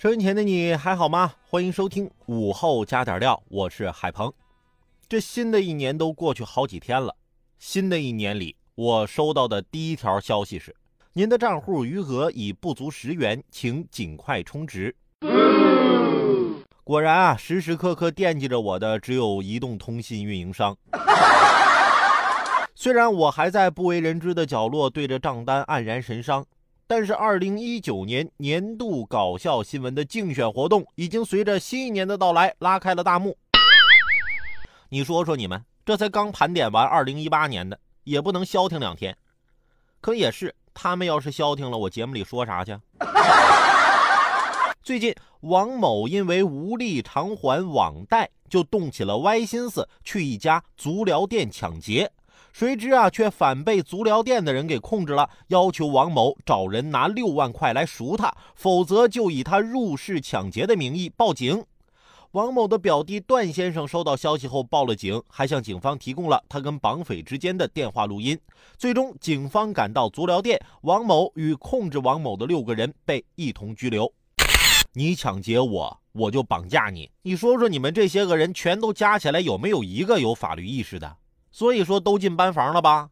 收音前的你还好吗？欢迎收听午后加点料，我是海鹏。这新的一年都过去好几天了，新的一年里，我收到的第一条消息是：您的账户余额已不足十元，请尽快充值。果然啊，时时刻刻惦记着我的只有移动通信运营商。虽然我还在不为人知的角落对着账单黯然神伤。但是，二零一九年年度搞笑新闻的竞选活动已经随着新一年的到来拉开了大幕。你说说你们，这才刚盘点完二零一八年的，也不能消停两天。可也是，他们要是消停了，我节目里说啥去？最近，王某因为无力偿还网贷，就动起了歪心思，去一家足疗店抢劫。谁知啊，却反被足疗店的人给控制了，要求王某找人拿六万块来赎他，否则就以他入室抢劫的名义报警。王某的表弟段先生收到消息后报了警，还向警方提供了他跟绑匪之间的电话录音。最终，警方赶到足疗店，王某与控制王某的六个人被一同拘留。你抢劫我，我就绑架你。你说说，你们这些个人全都加起来，有没有一个有法律意识的？所以说都进班房了吧？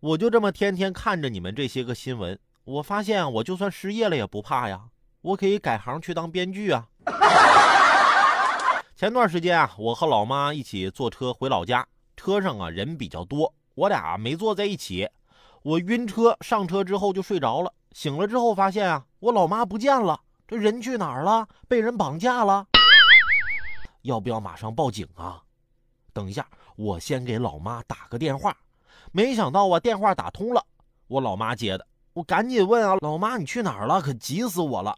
我就这么天天看着你们这些个新闻，我发现我就算失业了也不怕呀，我可以改行去当编剧啊。前段时间啊，我和老妈一起坐车回老家，车上啊人比较多，我俩没坐在一起，我晕车，上车之后就睡着了，醒了之后发现啊，我老妈不见了，这人去哪儿了？被人绑架了？要不要马上报警啊？等一下，我先给老妈打个电话。没想到啊，电话打通了，我老妈接的。我赶紧问啊，老妈你去哪儿了？可急死我了！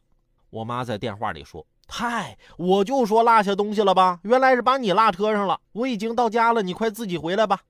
我妈在电话里说：“嗨，我就说落下东西了吧，原来是把你落车上了。我已经到家了，你快自己回来吧。”